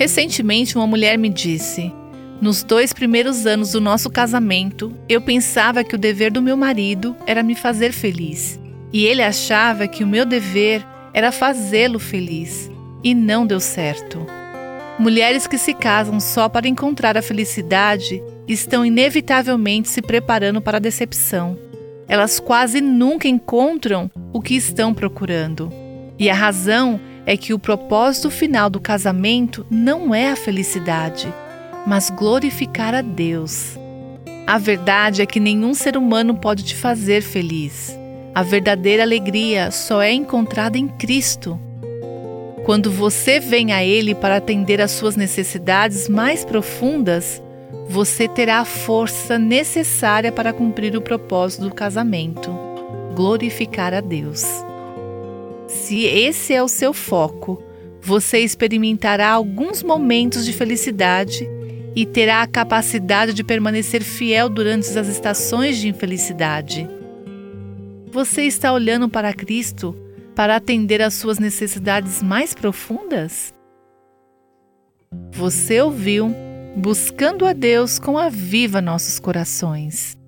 Recentemente, uma mulher me disse: Nos dois primeiros anos do nosso casamento, eu pensava que o dever do meu marido era me fazer feliz. E ele achava que o meu dever era fazê-lo feliz. E não deu certo. Mulheres que se casam só para encontrar a felicidade estão inevitavelmente se preparando para a decepção. Elas quase nunca encontram o que estão procurando. E a razão é que o propósito final do casamento não é a felicidade, mas glorificar a Deus. A verdade é que nenhum ser humano pode te fazer feliz. A verdadeira alegria só é encontrada em Cristo. Quando você vem a Ele para atender às suas necessidades mais profundas, você terá a força necessária para cumprir o propósito do casamento glorificar a Deus. Se esse é o seu foco, você experimentará alguns momentos de felicidade e terá a capacidade de permanecer fiel durante as estações de infelicidade. Você está olhando para Cristo para atender às suas necessidades mais profundas? Você ouviu Buscando a Deus com a Viva Nossos Corações.